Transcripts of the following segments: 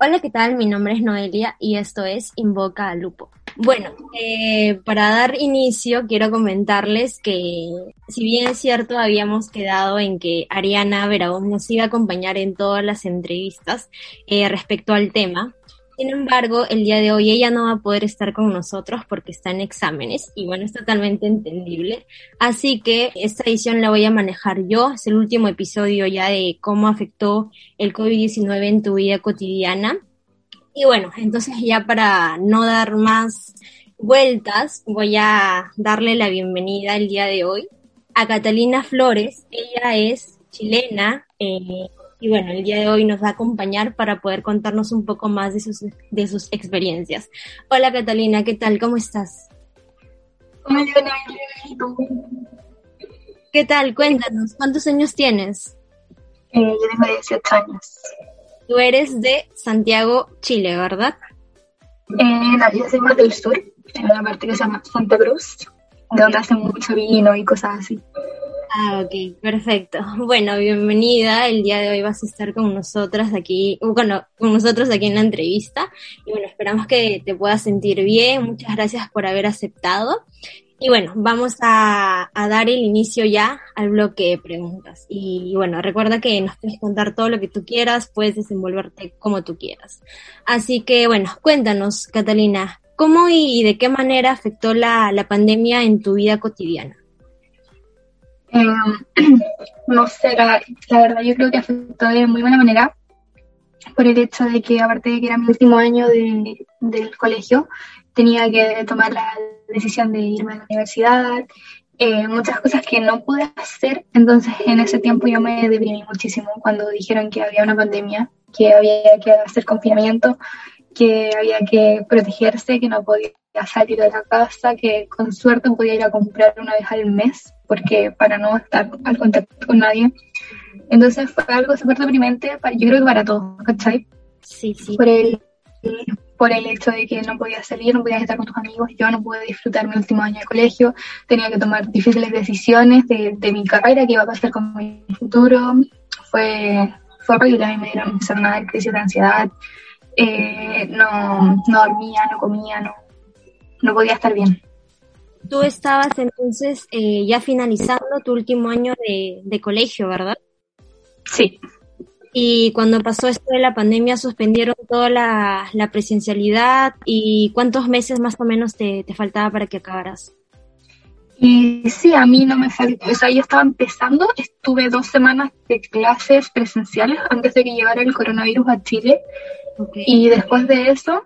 Hola, ¿qué tal? Mi nombre es Noelia y esto es Invoca a Lupo. Bueno, eh, para dar inicio quiero comentarles que si bien es cierto habíamos quedado en que Ariana Veraón nos iba a acompañar en todas las entrevistas eh, respecto al tema, sin embargo, el día de hoy ella no va a poder estar con nosotros porque está en exámenes y bueno, es totalmente entendible. Así que esta edición la voy a manejar yo. Es el último episodio ya de cómo afectó el COVID-19 en tu vida cotidiana. Y bueno, entonces ya para no dar más vueltas, voy a darle la bienvenida el día de hoy a Catalina Flores. Ella es chilena, eh, y bueno, el día de hoy nos va a acompañar para poder contarnos un poco más de sus, de sus experiencias. Hola Catalina, ¿qué tal? ¿Cómo estás? Muy bien, ¿y tú? ¿Qué tal? Cuéntanos, ¿cuántos años tienes? Eh, yo tengo 18 años. Tú eres de Santiago, Chile, ¿verdad? Eh, no, yo soy más del sur, en una parte que se llama Santa Cruz, de donde hacen mucho vino y cosas así. Ah, ok, perfecto. Bueno, bienvenida. El día de hoy vas a estar con nosotras aquí, bueno, con nosotros aquí en la entrevista. Y bueno, esperamos que te puedas sentir bien. Muchas gracias por haber aceptado. Y bueno, vamos a, dar el inicio ya al bloque de preguntas. Y, bueno, recuerda que nos puedes contar todo lo que tú quieras, puedes desenvolverte como tú quieras. Así que bueno, cuéntanos, Catalina, ¿cómo y, de qué manera afectó la pandemia en tu vida cotidiana? Eh, no sé, la, verdad yo creo que afectó de muy buena manera por el hecho de que aparte de que era mi último año de, del colegio, tenía que tomar la decisión de irme a la universidad, eh, muchas cosas que no pude hacer, entonces en ese tiempo yo me deprimí muchísimo cuando dijeron que había una pandemia, que había que hacer confinamiento, que había que protegerse, que no podía salir de la casa, que con suerte podía ir a comprar una vez al mes, porque para no estar al contacto con nadie. Entonces fue algo súper deprimente, yo creo que para todos, ¿cachai? Sí, sí. Por el, por el hecho de que no podía salir, no podía estar con tus amigos, yo no pude disfrutar mi último año de colegio, tenía que tomar difíciles decisiones de, de mi carrera, qué iba a pasar con mi futuro. Fue, fue horrible, a mí me dieron una crisis de ansiedad, eh, no, no dormía, no comía, no, no podía estar bien. Tú estabas entonces eh, ya finalizando tu último año de, colegio, ¿verdad? Sí. Y cuando pasó esto de la pandemia, suspendieron toda la, presencialidad y cuántos meses más o menos te, faltaba para que acabaras. Y sí, a mí no me faltó, o sea, yo estaba empezando, estuve dos semanas de clases presenciales antes de que llegara el coronavirus a Chile. Y después de eso,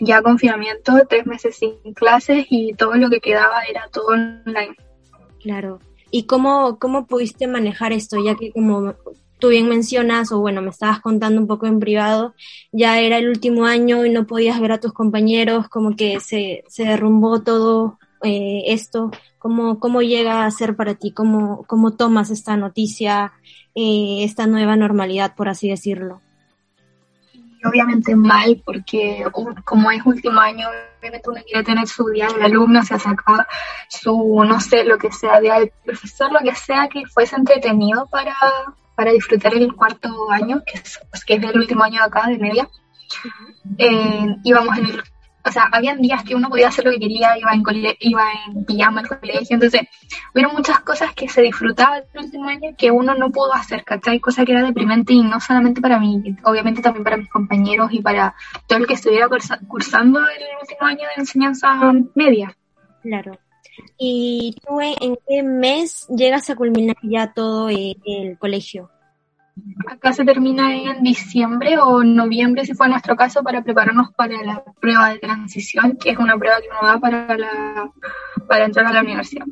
ya confinamiento, tres meses sin clases y todo lo que quedaba era todo online. Claro. ¿Y cómo, cómo pudiste manejar esto? Ya que como tú bien mencionas, o bueno, me estabas contando un poco en privado, ya era el último año y no podías ver a tus compañeros, como que se, se derrumbó todo eh, esto. ¿Cómo, ¿Cómo llega a ser para ti? ¿Cómo, cómo tomas esta noticia, eh, esta nueva normalidad, por así decirlo? Obviamente mal porque como es último año, obviamente uno quiere tener su día del alumno, se sacar su, no sé, lo que sea, día del profesor, lo que sea que fuese entretenido para, para disfrutar el cuarto año, que es, que es el último año de acá, de media. Eh, íbamos en el o sea, habían días que uno podía hacer lo que quería, iba en, iba en pijama al colegio, entonces hubieron muchas cosas que se disfrutaban el último año que uno no pudo hacer, ¿cachai? Cosa que era deprimente y no solamente para mí, obviamente también para mis compañeros y para todo el que estuviera cursando el último año de enseñanza media. Claro. ¿Y tú en qué mes llegas a culminar ya todo el colegio? Acá se termina en diciembre o noviembre, si fue nuestro caso, para prepararnos para la prueba de transición, que es una prueba que uno da para, la, para entrar a la universidad.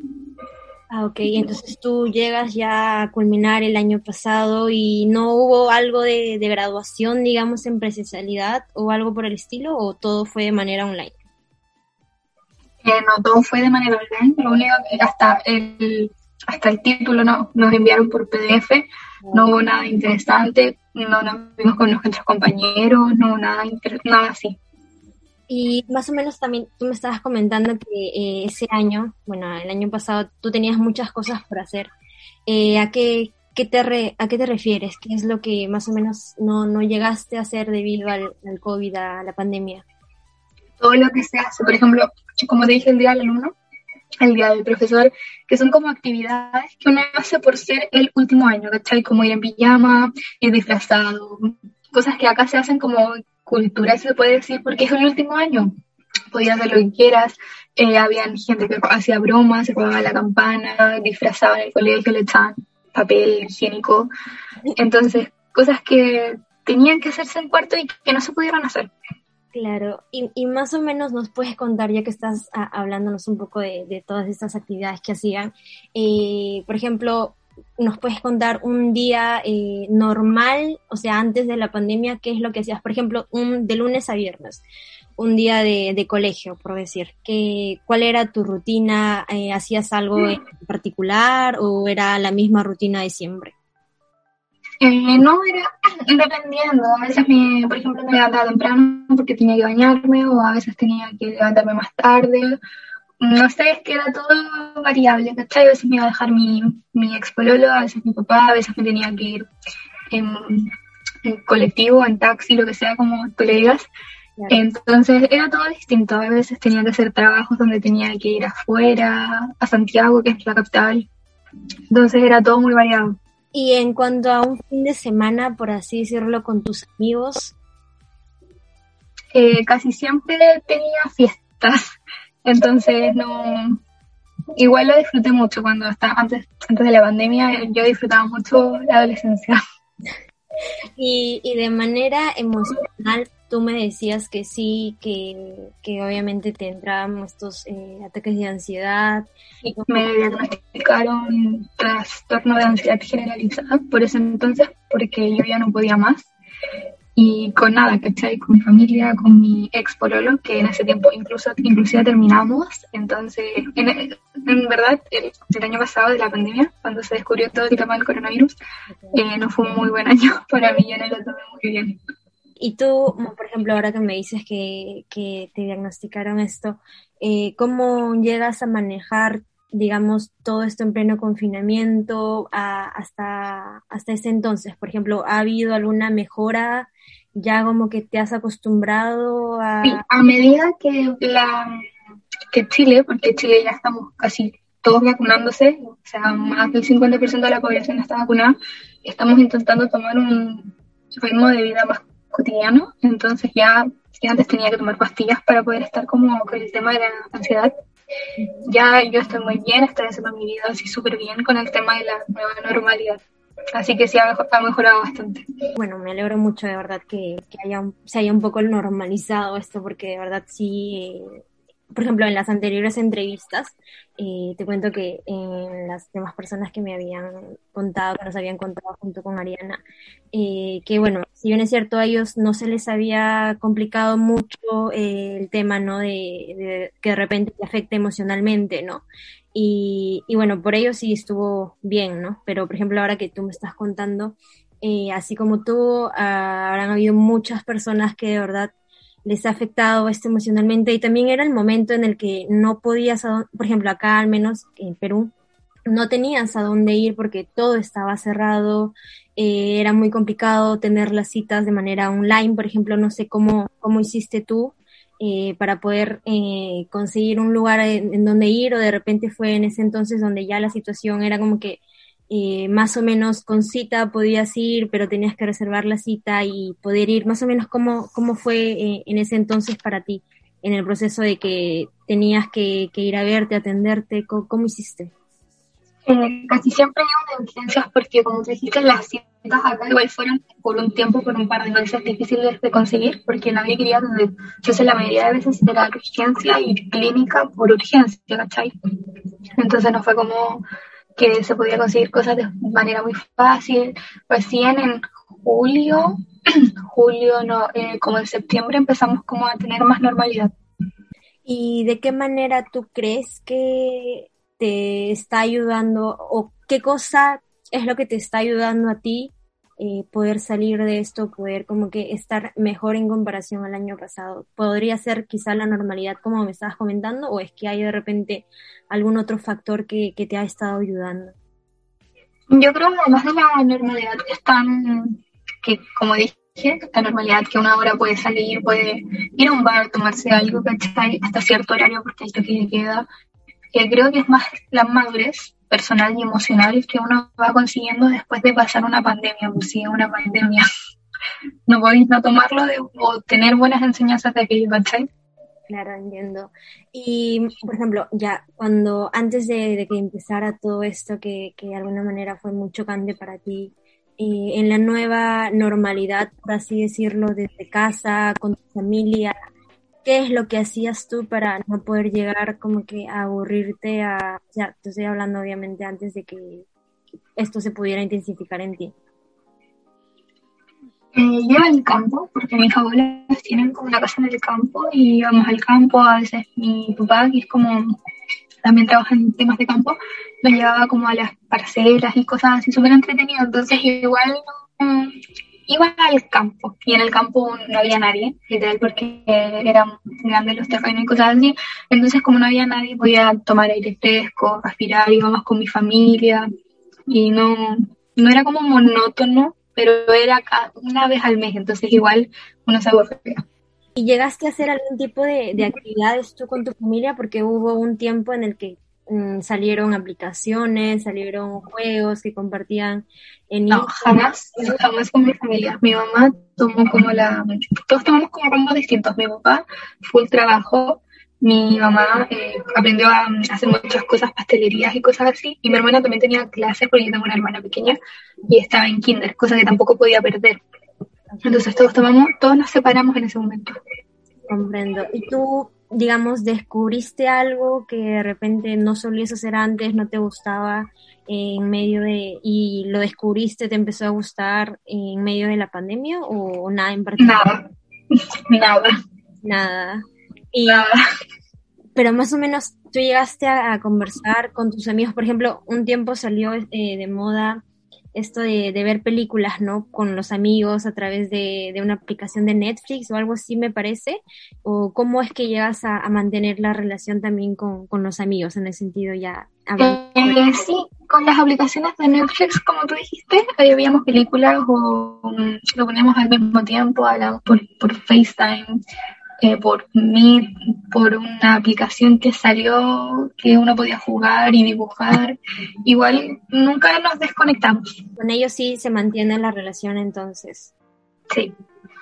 Ah, ok, entonces tú llegas ya a culminar el año pasado y no hubo algo de, graduación, digamos, en presencialidad o algo por el estilo, o todo fue de manera online? Eh, no, todo fue de manera online, lo único que hasta el, hasta el título no, nos enviaron por PDF, no hubo nada interesante, no nos vimos con nuestros compañeros, no nada, nada así. Y más o menos también tú me estabas comentando que eh, ese año, bueno, el año pasado, tú tenías muchas cosas por hacer. Eh, ¿a qué, ¿qué te ¿a qué te refieres? ¿Qué es lo que más o menos no, no llegaste a hacer debido al, al COVID, a la pandemia? Todo lo que se hace, por ejemplo, como te dije el día del alumno, el día del profesor, que son como actividades que uno hace por ser el último año, ¿cachai? Como ir en pijama, ir disfrazado, cosas que acá se hacen como cultura, se puede decir, porque es el último año. Podías hacer lo que quieras, eh, había gente que hacía bromas, se jugaba la campana, disfrazaba en el colegio, le echaban papel higiénico. Entonces, cosas que tenían que hacerse en cuarto y que no se pudieron hacer. Claro, y, y, más o menos nos puedes contar, ya que estás a, hablándonos un poco de, de, todas estas actividades que hacían, eh, por ejemplo, nos puedes contar un día eh, normal, o sea, antes de la pandemia, qué es lo que hacías, por ejemplo, un, de lunes a viernes, un día de, de colegio, por decir, que, ¿cuál era tu rutina? Eh, ¿Hacías algo en particular o era la misma rutina de siempre? Eh, no, era dependiendo. A veces, me, por ejemplo, me levantaba temprano porque tenía que bañarme o a veces tenía que levantarme más tarde. No sé, es que era todo variable, ¿cachai? A veces me iba a dejar mi, mi ex pololo, a veces mi papá, a veces me tenía que ir en, en colectivo, en taxi, lo que sea, como tú le digas. Entonces era todo distinto. A veces tenía que hacer trabajos donde tenía que ir afuera, a Santiago, que es la capital. Entonces era todo muy variado. Y en cuanto a un fin de semana, por así decirlo, con tus amigos. Eh, casi siempre tenía fiestas, entonces no. Igual lo disfruté mucho cuando estaba antes, antes de la pandemia, yo disfrutaba mucho la adolescencia. Y, y de manera emocional, tú me decías que sí, que, que obviamente te entraban estos eh, ataques de ansiedad. Sí, me diagnosticaron trastorno de ansiedad generalizada por ese entonces, porque yo ya no podía más. Y con nada, ¿cachai? Con mi familia, con mi ex pololo, que en ese tiempo incluso inclusive terminamos. Entonces, en, en verdad, el, el, año pasado de la pandemia, cuando se descubrió todo el tema del coronavirus, eh, no fue un muy buen año para mí, yo no lo tomé muy bien. Y tú, por ejemplo, ahora que me dices que, que te diagnosticaron esto, eh, ¿cómo llegas a manejar, digamos, todo esto en pleno confinamiento hasta, hasta ese entonces? Por ejemplo, ¿ha habido alguna mejora? ¿Ya como que te has acostumbrado a...? A medida que, la, que Chile, porque Chile ya estamos casi todos vacunándose, o sea, más del 50% de la población está vacunada, estamos intentando tomar un ritmo de vida más cotidiano, entonces ya si antes tenía que tomar pastillas para poder estar como con el tema de la ansiedad. Ya yo estoy muy bien, estoy haciendo mi vida así súper bien con el tema de la nueva normalidad. Así que sí ha, ha, mejorado bastante. Bueno, me alegro mucho de verdad que, que haya, se haya un poco normalizado esto, porque de verdad sí, por ejemplo, en las anteriores entrevistas, eh, te cuento que en las demás personas que me habían contado, que nos habían contado junto con Ariana, eh, que bueno, si bien es cierto, a ellos no se les había complicado mucho eh, el tema, ¿no? De, que de repente te afecte emocionalmente, ¿no? Y, bueno, por ello sí estuvo bien, ¿no? Pero por ejemplo, ahora que tú me estás contando, eh, así como tú, ah, habrán habido muchas personas que de verdad les ha afectado esto emocionalmente y también era el momento en el que no podías, por ejemplo, acá al menos en Perú, no tenías a dónde ir porque todo estaba cerrado, eh, era muy complicado tener las citas de manera online, por ejemplo, no sé cómo, cómo hiciste tú eh, para poder eh, conseguir un lugar en, en, donde ir o de repente fue en ese entonces donde ya la situación era como que eh, más o menos con cita podías ir, pero tenías que reservar la cita y poder ir, más o menos cómo, cómo fue eh, en ese entonces para ti, en el proceso de que tenías que, ir a verte, atenderte, ¿cómo, hiciste? Eh, casi siempre hay una urgencias porque como te dijiste, las citas acá igual fueron por un tiempo, por un par de meses difíciles de conseguir porque nadie quería donde yo sé la mayoría de veces era urgencia y clínica por urgencia, ¿cachai? Entonces no fue como que se podía conseguir cosas de manera muy fácil. Recién en julio, julio no, eh, como en septiembre empezamos como a tener más normalidad. ¿Y de qué manera tú crees que te está ayudando o qué cosa es lo que te está ayudando a ti eh, poder salir de esto, poder como que estar mejor en comparación al año pasado? ¿Podría ser quizá la normalidad como me estabas comentando o es que hay de repente algún otro factor que, que te ha estado ayudando? Yo creo que además de la normalidad están, que como dije, la normalidad que una hora puede salir, puede ir a un bar, tomarse algo, ¿cachai? Hasta cierto horario porque esto que queda. Que creo que es más la madurez personal y emocional que uno va consiguiendo después de pasar una pandemia, pues una pandemia. no podéis no tomarlo de, o tener buenas enseñanzas de aquello, ¿cachai? Claro, entiendo. Y, por ejemplo, ya cuando antes de, que empezara todo esto, que, que, de alguna manera fue muy chocante para ti, eh, en la nueva normalidad, por así decirlo, desde casa, con tu familia, ¿qué es lo que hacías tú para no poder llegar como que a aburrirte a, ya, te estoy hablando obviamente antes de que esto se pudiera intensificar en ti? Eh, yo al campo, porque mis abuelos tienen como una casa en el campo y íbamos al campo, a veces mi papá, que es como, también trabaja en temas de campo, nos llevaba como a las parcelas y cosas así súper entretenido, entonces igual iba al campo y en el campo no había nadie, literal, porque eran grandes los terrenos y cosas así, entonces como no había nadie podía tomar aire fresco, respirar, íbamos con mi familia y no, no era como monótono pero era una vez al mes, entonces igual uno se aburría. ¿Y llegaste a hacer algún tipo de, actividades tú con tu familia? Porque hubo un tiempo en el que mm, salieron aplicaciones, salieron juegos que compartían en No, jamás, jamás con mi familia. Mi mamá tomó como la... Todos tomamos como rumbos distintos. Mi papá, full trabajo, mi mamá eh, aprendió a, hacer muchas cosas, pastelerías y cosas así, y mi hermana también tenía clases porque yo tengo una hermana pequeña y estaba en kinder, cosa que tampoco podía perder. Entonces todos tomamos, todos nos separamos en ese momento. Comprendo. ¿Y tú, digamos, descubriste algo que de repente no solías hacer antes, no te gustaba en medio de, y lo descubriste, te empezó a gustar en medio de la pandemia o nada en particular? Nada, nada. Nada. Y, pero más o menos tú llegaste a, conversar con tus amigos, por ejemplo, un tiempo salió eh, de moda esto de, ver películas, ¿no? Con los amigos a través de, una aplicación de Netflix o algo así, me parece. ¿O cómo es que llegas a, mantener la relación también con, los amigos en el sentido ya? Eh, sí, con las aplicaciones de Netflix, como tú dijiste, ahí veíamos películas o um, lo poníamos al mismo tiempo, hablábamos por, por FaceTime eh, por mí, por una aplicación que salió, que uno podía jugar y dibujar. Igual nunca nos desconectamos. Con ellos sí se mantiene la relación entonces. Sí.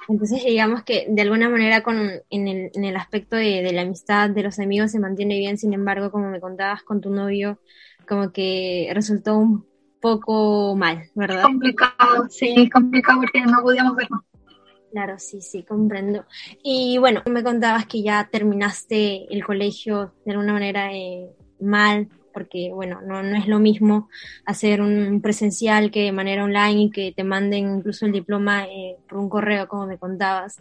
Entonces digamos que de alguna manera con, en, el, en el aspecto de, de la amistad, de los amigos se mantiene bien, sin embargo, como me contabas con tu novio, como que resultó un poco mal, ¿verdad? Complicado, sí, complicado porque no podíamos vernos. Claro, sí, sí, comprendo. Y bueno, me contabas que ya terminaste el colegio de alguna manera eh, mal, porque bueno, no, no es lo mismo hacer un presencial que de manera online y que te manden incluso el diploma eh, por un correo, como me contabas.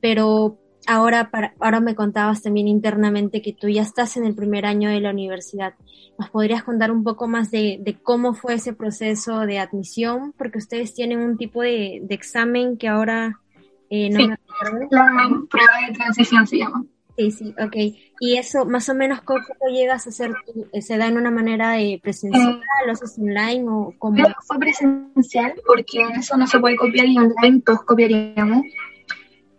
Pero ahora, para, ahora me contabas también internamente que tú ya estás en el primer año de la universidad. ¿Nos podrías contar un poco más de, de cómo fue ese proceso de admisión? Porque ustedes tienen un tipo de, de examen que ahora eh, sí, la prueba de transición se llama. Sí, sí, ok. ¿Y eso más o menos cómo llegas a hacer? ¿Se da en una manera de presencial, lo haces online o cómo? fue presencial porque eso no se puede copiar y online todos copiaríamos.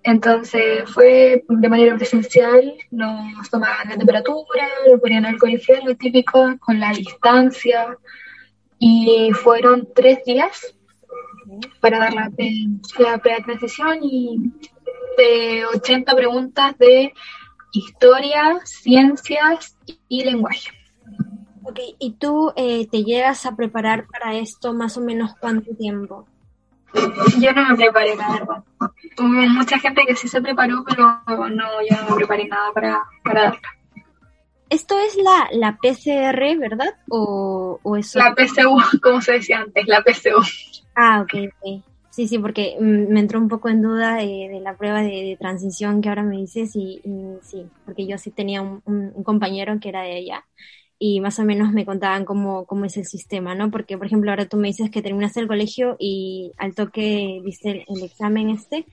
Entonces fue de manera presencial, nos tomaban la temperatura, lo ponían alcohol gel, lo típico, con la distancia. Y fueron tres días para dar la, la transición y de 80 preguntas de historia, ciencias y lenguaje. Ok, ¿y tú eh, te llegas a preparar para esto más o menos cuánto tiempo? Yo no me preparé, la verdad. Hubo mucha gente que sí se preparó, pero no, yo no me preparé nada para, para darla. Esto es la, la PCR, ¿verdad? ¿O, o eso? La PCU, como se decía antes, la PCU. Ah, ok, ok. Sí, sí, porque mm, me entró un poco en duda de, la prueba de, transición que ahora me dices y, sí, porque yo sí tenía un, compañero que era de ella y más o menos me contaban cómo, cómo es el sistema, ¿no? Porque, por ejemplo, ahora tú me dices que terminaste el colegio y al toque viste el, examen este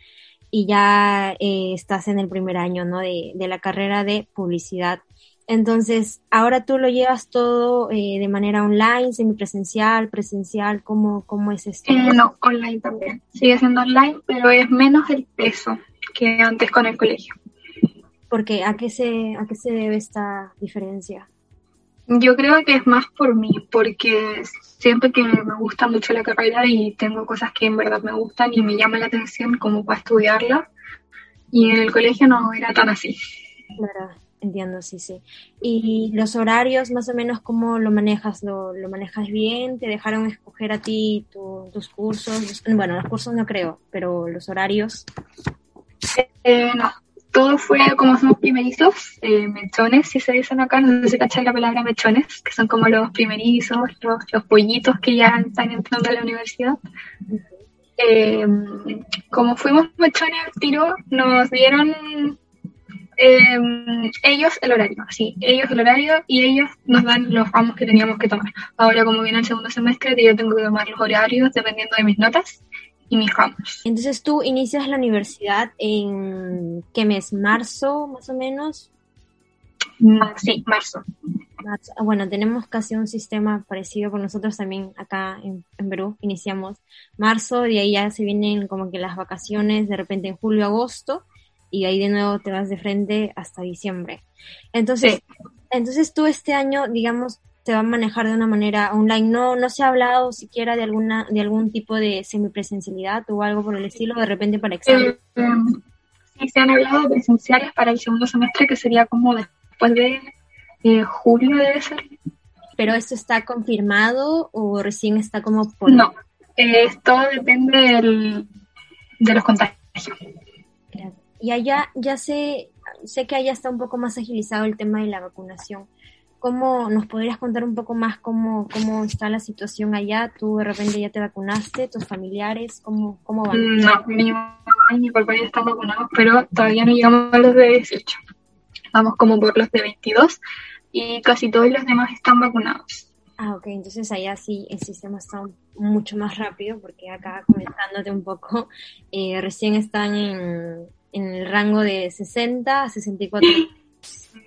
y ya eh, estás en el primer año, ¿no? De, de la carrera de publicidad Entonces, ahora tú lo llevas todo eh, de manera online, semipresencial, presencial, ¿cómo, cómo es esto? Eh, no, online también. Sigue siendo online, pero es menos el peso que antes con el colegio. Porque ¿a qué se, a qué se debe esta diferencia? Yo creo que es más por mí, porque siento que me gusta mucho la carrera y tengo cosas que en verdad me gustan y me llaman la atención como para estudiarla. Y en el colegio no era tan así. Claro, entiendo, sí, sí. ¿Y los horarios, más o menos, cómo lo manejas? ¿Lo, lo manejas bien? ¿Te dejaron escoger a ti tus cursos? Bueno, los cursos no creo, pero los horarios. Eh, no, todo fue como somos primerizos, eh, mechones, si se dicen acá, no sé si cachan la palabra mechones, que son como los primerizos, los, pollitos que ya están entrando a la universidad. Eh, como fuimos mechones al tiro, nos dieron eh, ellos el horario, sí, ellos el horario y ellos nos dan los ramos que teníamos que tomar. Ahora como viene el segundo semestre, yo tengo que tomar los horarios dependiendo de mis notas y mis ramos. Entonces tú inicias la universidad en qué mes, marzo más o menos. Sí, marzo. Ah, bueno, tenemos casi un sistema parecido con nosotros también acá en, Perú. Iniciamos marzo, de ahí ya se vienen como que las vacaciones de repente en julio, agosto, y ahí de nuevo te vas de frente hasta diciembre. Entonces, entonces tú este año, digamos, te va a manejar de una manera online. No, no se ha hablado siquiera de alguna, de algún tipo de semipresencialidad o algo por el estilo, de repente para examen. Eh, sí, se han hablado de presenciales para el segundo semestre, que sería como después de eh, julio, debe ser. ¿Pero esto está confirmado o recién está como por...? No, eh, todo depende del, de los contagios. Y allá ya sé, sé que allá está un poco más agilizado el tema de la vacunación. ¿Cómo nos podrías contar un poco más cómo, cómo está la situación allá? ¿Tú de repente ya te vacunaste? ¿Tus familiares? ¿Cómo, cómo van? No, mi mamá y mi papá ya están vacunados, pero todavía no llegamos a los de 18. Vamos como por los de 22 y casi todos los demás están vacunados. Ah, ok, entonces allá sí el sistema está mucho más rápido porque acá comentándote un poco, eh, recién están en, en el rango de 60 a 64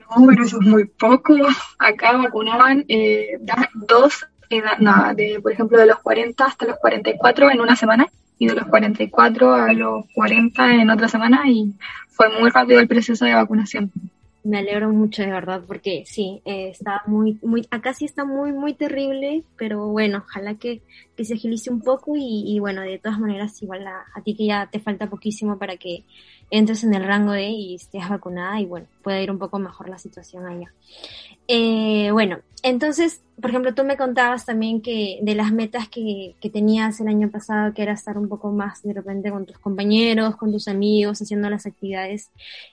no, pero eso es muy poco. Acá vacunaban eh, dos, nada, de, por ejemplo, de los 40 hasta los 44 en una semana y de los 44 a los 40 en otra semana y fue muy rápido el proceso de vacunación me alegro mucho de verdad porque sí, eh, está muy, muy, acá sí está muy, muy terrible, pero bueno, ojalá que, que se agilice un poco y, bueno, de todas maneras igual a, a, ti que ya te falta poquísimo para que entres en el rango de y estés vacunada y bueno, pueda ir un poco mejor la situación allá. Eh, bueno, entonces, por ejemplo, tú me contabas también que de las metas que, que tenías el año pasado, que era estar un poco más de repente con tus compañeros, con tus amigos, haciendo las actividades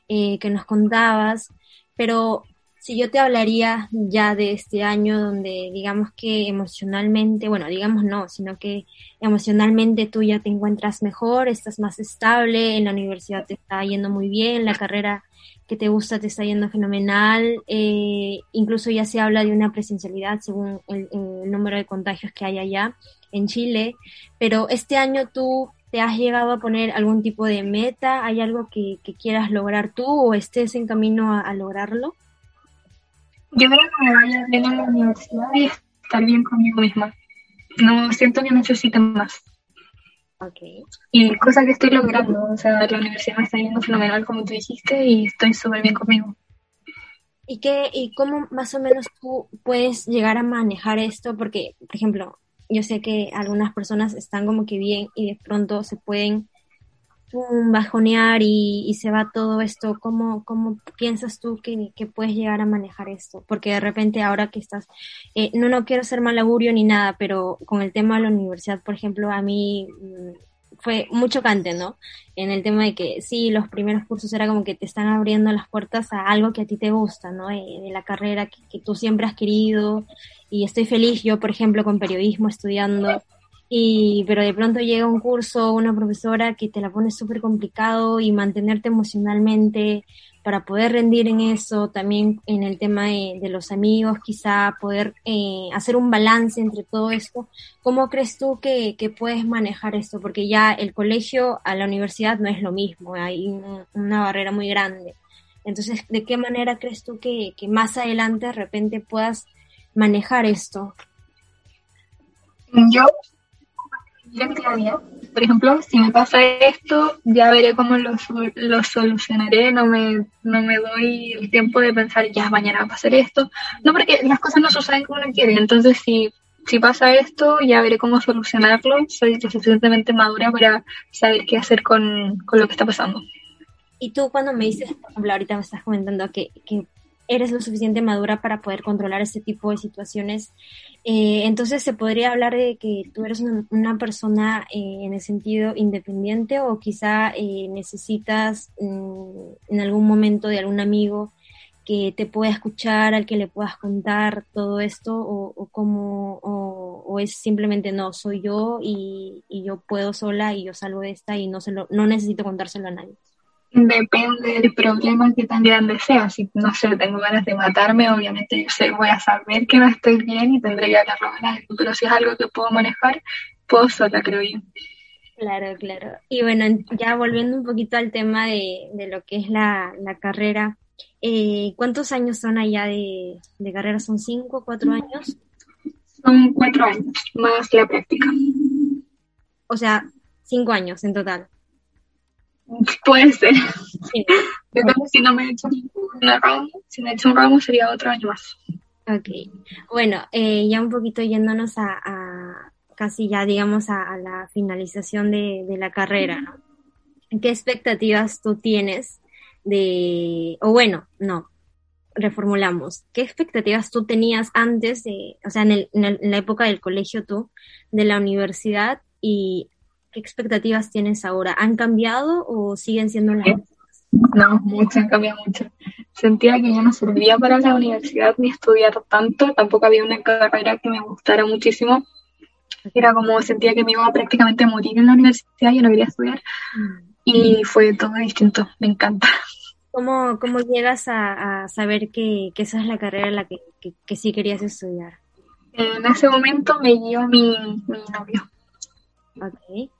eh, que nos contabas. Pero si yo te hablaría ya de este año donde digamos que emocionalmente, bueno, digamos no, sino que emocionalmente tú ya te encuentras mejor, estás más estable, en la universidad te está yendo muy bien, la carrera que te gusta te está yendo fenomenal, eh, incluso ya se habla de una presencialidad según el, número de contagios que hay allá en Chile, pero este año tú ¿Te has llegado a poner algún tipo de meta? ¿Hay algo que, quieras lograr tú o estés en camino a, lograrlo? Yo creo que me vaya bien a la universidad y estar bien conmigo misma. No siento que necesite más. Okay. Y cosa que estoy logrando. O sea, la universidad me está yendo fenomenal, como tú dijiste, y estoy súper bien conmigo. ¿Y, qué, ¿Y cómo más o menos tú puedes llegar a manejar esto? Porque, por ejemplo, yo sé que algunas personas están como que bien y de pronto se pueden bajonear y, se va todo esto. ¿Cómo, cómo piensas tú que, puedes llegar a manejar esto? Porque de repente ahora que estás, eh, no, no quiero ser mal augurio ni nada, pero con el tema de la universidad, por ejemplo, a mí mm, fue muy chocante, ¿no? En el tema de que sí, los primeros cursos era como que te están abriendo las puertas a algo que a ti te gusta, ¿no? De, la carrera que, que, tú siempre has querido y estoy feliz yo, por ejemplo, con periodismo estudiando. Y, pero de pronto llega un curso, una profesora que te la pone súper complicado y mantenerte emocionalmente para poder rendir en eso, también en el tema de, los amigos, quizá poder eh, hacer un balance entre todo esto. ¿Cómo crees tú que, puedes manejar esto? Porque ya el colegio a la universidad no es lo mismo, hay una barrera muy grande. Entonces, ¿de qué manera crees tú que, que más adelante de repente puedas manejar esto? Yo, por ejemplo, si me pasa esto, ya veré cómo lo, lo solucionaré, no me, no me doy el tiempo de pensar, ya mañana va a pasar esto. No, porque las cosas no suceden como uno quiere, entonces si si pasa esto, ya veré cómo solucionarlo. Soy lo suficientemente madura para saber qué hacer con, lo que está pasando. Y tú cuando me dices, por ejemplo, ahorita me estás comentando que, eres lo suficiente madura para poder controlar este tipo de situaciones, eh, entonces se podría hablar de que tú eres una, persona eh, en el sentido independiente o quizá eh, necesitas mm, en algún momento de algún amigo que te pueda escuchar, al que le puedas contar todo esto, o, o como, o, es simplemente no, soy yo y, yo puedo sola y yo salgo de esta y no, se lo, no necesito contárselo a nadie. Depende del problema que tan grande sea. Si, no sé, tengo ganas de matarme, obviamente yo sé, voy a saber que no estoy bien y tendré que hablarlo con. Pero si es algo que puedo manejar, puedo sola, creo yo. Claro, claro. Y bueno, ya volviendo un poquito al tema de, de lo que es la, la carrera, eh, ¿Cuántos años son allá de, carrera? ¿Son cinco, cuatro años? Son cuatro años, más la práctica. O sea, cinco años en total. Puede ser. si no me he hecho una ramo, si me he hecho un ramo sería otro año más. Ok. Bueno, eh, ya un poquito yéndonos a, casi ya, digamos, a, la finalización de, de, la carrera, ¿no? ¿Qué expectativas tú tienes de, o bueno, no, reformulamos, ¿qué expectativas tú tenías antes de, o sea, en, el, en, la época del colegio tú, de la universidad y qué expectativas tienes ahora? ¿Han cambiado o siguen siendo las mismas? No, mucho, han cambiado mucho. Sentía que ya no servía para la universidad ni estudiar tanto, tampoco había una carrera que me gustara muchísimo. Era como sentía que me iba a prácticamente morir en la universidad y no quería estudiar. Mm y fue todo distinto, me encanta. ¿Cómo, cómo llegas a, saber que, esa es la carrera en la que, sí querías estudiar? En ese momento me guió mi, novio. Ok.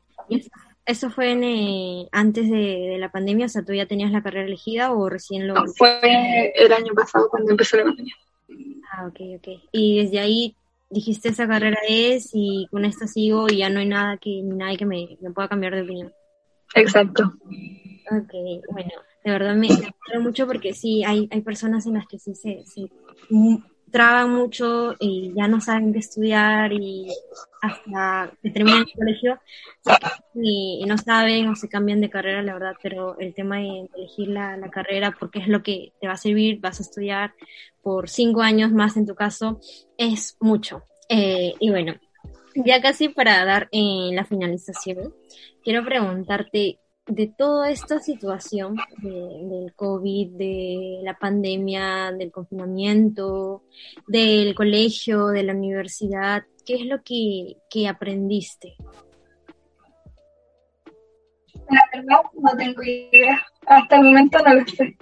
Eso, fue eh, antes de, la pandemia? O sea, ¿tú ya tenías la carrera elegida o recién lo...? fue el año pasado cuando empezó la pandemia. Ah, ok, ok. Y desde ahí dijiste esa carrera es y con esta sigo y ya no hay nada que, ni nadie que me pueda cambiar de opinión. Exacto. Ok, bueno, de verdad me, me mucho porque sí, hay, hay personas en las que sí se, traban mucho y ya no saben qué estudiar y hasta que terminan el colegio y, no saben o se cambian de carrera, la verdad, pero el tema de elegir la, carrera porque es lo que te va a servir, vas a estudiar por cinco años más en tu caso, es mucho. Eh, y bueno, ya casi para dar eh, la finalización, quiero preguntarte de toda esta situación del COVID, de la pandemia, del confinamiento, del colegio, de la universidad, ¿qué es lo que, aprendiste? La verdad no tengo idea. Hasta el momento no lo sé.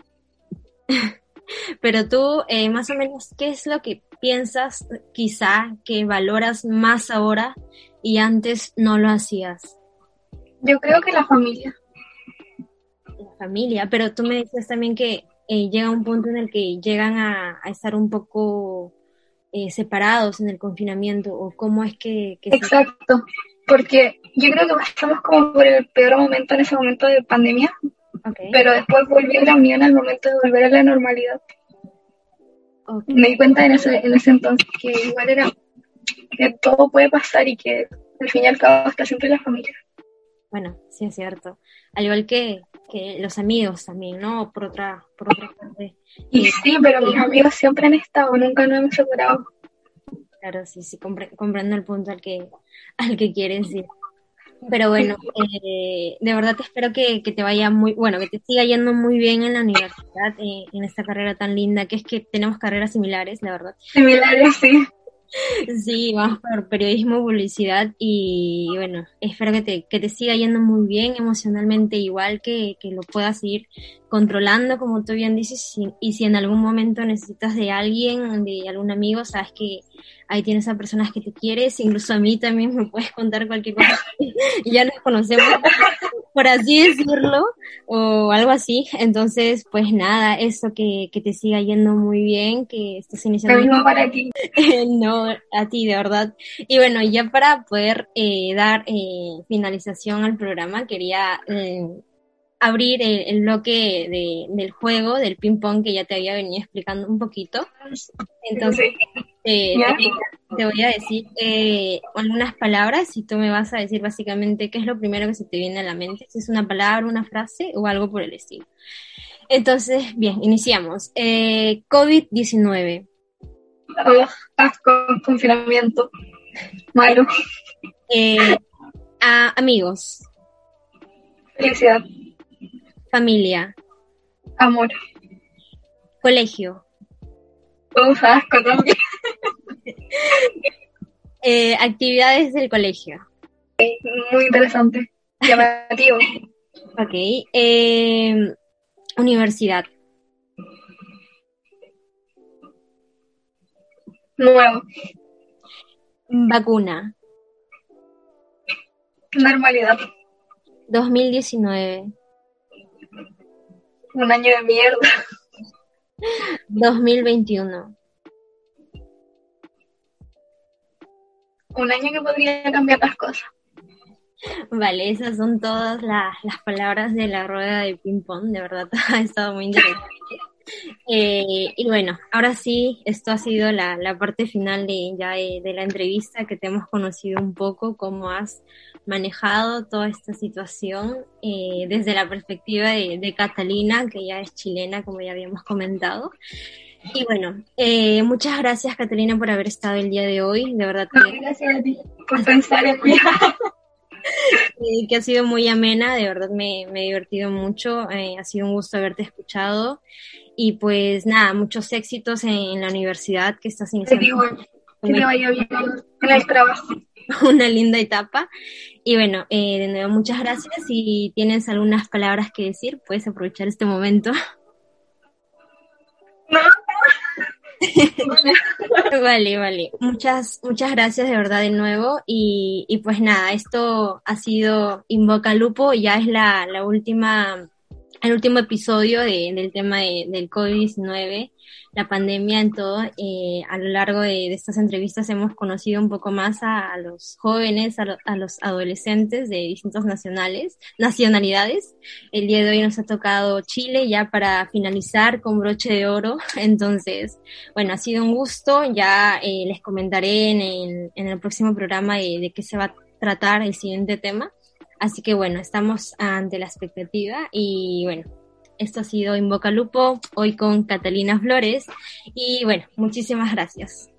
Pero tú, eh, más o menos, ¿qué es lo que piensas quizá que valoras más ahora y antes no lo hacías? Yo creo que la familia. Familia, pero tú me decías también que eh, llega un punto en el que llegan a, estar un poco eh, separados en el confinamiento, o cómo es que... Exacto, porque yo creo que estamos como por el peor momento en ese momento de pandemia, pero después volvió la unión al momento de volver a la normalidad. Me di cuenta en ese, en ese entonces que igual era que todo puede pasar y que al fin y al cabo está siempre la familia. Bueno, sí es cierto. Al igual que, que los amigos también, ¿no? Por otra, por otra parte. Y sí, pero mis amigos siempre han estado, nunca nos hemos separado. Claro, sí, sí, comprendo el punto al que, al que quieres ir. Pero bueno, eh, de verdad te espero que, que, te vaya muy, bueno, que te siga yendo muy bien en la universidad, eh, en esta carrera tan linda, que es que tenemos carreras similares, la verdad. Similares, sí. Sí, vamos por periodismo, publicidad y bueno, espero que te, que te siga yendo muy bien emocionalmente, igual que, que lo puedas ir controlando, como tú bien dices, y si en algún momento necesitas de alguien, de algún amigo, sabes que ahí tienes a personas que te quieres, incluso a mí también me puedes contar cualquier cosa, ya nos conocemos, por así decirlo, o algo así. Entonces, pues nada, eso que, que te siga yendo muy bien, que estés iniciando. Lo mismo para ti. no, a ti, de verdad. Y bueno, ya para poder eh, dar eh, finalización al programa, quería eh, abrir el, bloque de, del juego, del ping-pong que ya te había venido explicando un poquito. Entonces, eh, te, voy a decir eh, algunas palabras y tú me vas a decir básicamente qué es lo primero que se te viene a la mente, si es una palabra, una frase o algo por el estilo. Entonces, bien, iniciamos. Eh, COVID-19. Oh, asco, confinamiento. Malo. amigos. Felicidad. Familia. Amor. Colegio. Uf, asco también. eh, actividades del colegio. Muy interesante. Llamativo. ok. Eh, universidad. Nuevo. Vacuna. Normalidad. 2019. Un año de mierda. 2021. Un año que podría cambiar las cosas. Vale, esas son todas las, palabras de la rueda de ping-pong, de verdad ha estado muy interesante. Eh, y bueno, ahora sí, esto ha sido la, parte final de, ya de, la entrevista, que te hemos conocido un poco, cómo has manejado toda esta situación eh, desde la perspectiva de, Catalina, que ya es chilena, como ya habíamos comentado. Y bueno, eh, muchas gracias Catalina por haber estado el día de hoy, de verdad. Que, gracias a ti por pensar en mí. que ha sido muy amena, de verdad me, me he divertido mucho, eh, ha sido un gusto haberte escuchado y pues nada, muchos éxitos en, la universidad que estás iniciando. que te vaya bien en el trabajo. una linda etapa. Y bueno, eh, de nuevo, muchas gracias. Si tienes algunas palabras que decir, puedes aprovechar este momento. vale, vale. Muchas, muchas gracias de verdad de nuevo. Y, y pues nada, esto ha sido Invoca Lupo, ya es la, la última el último episodio del tema del COVID-19, la pandemia en todo, eh, a lo largo de, estas entrevistas hemos conocido un poco más a, los jóvenes, a, los adolescentes de distintas nacionales, nacionalidades. El día de hoy nos ha tocado Chile ya para finalizar con broche de oro. Entonces, bueno, ha sido un gusto. Ya eh, les comentaré en el, próximo programa de, de qué se va a tratar el siguiente tema. Así que bueno, estamos ante la expectativa y bueno, esto ha sido Invoca Lupo, hoy con Catalina Flores y bueno, muchísimas gracias.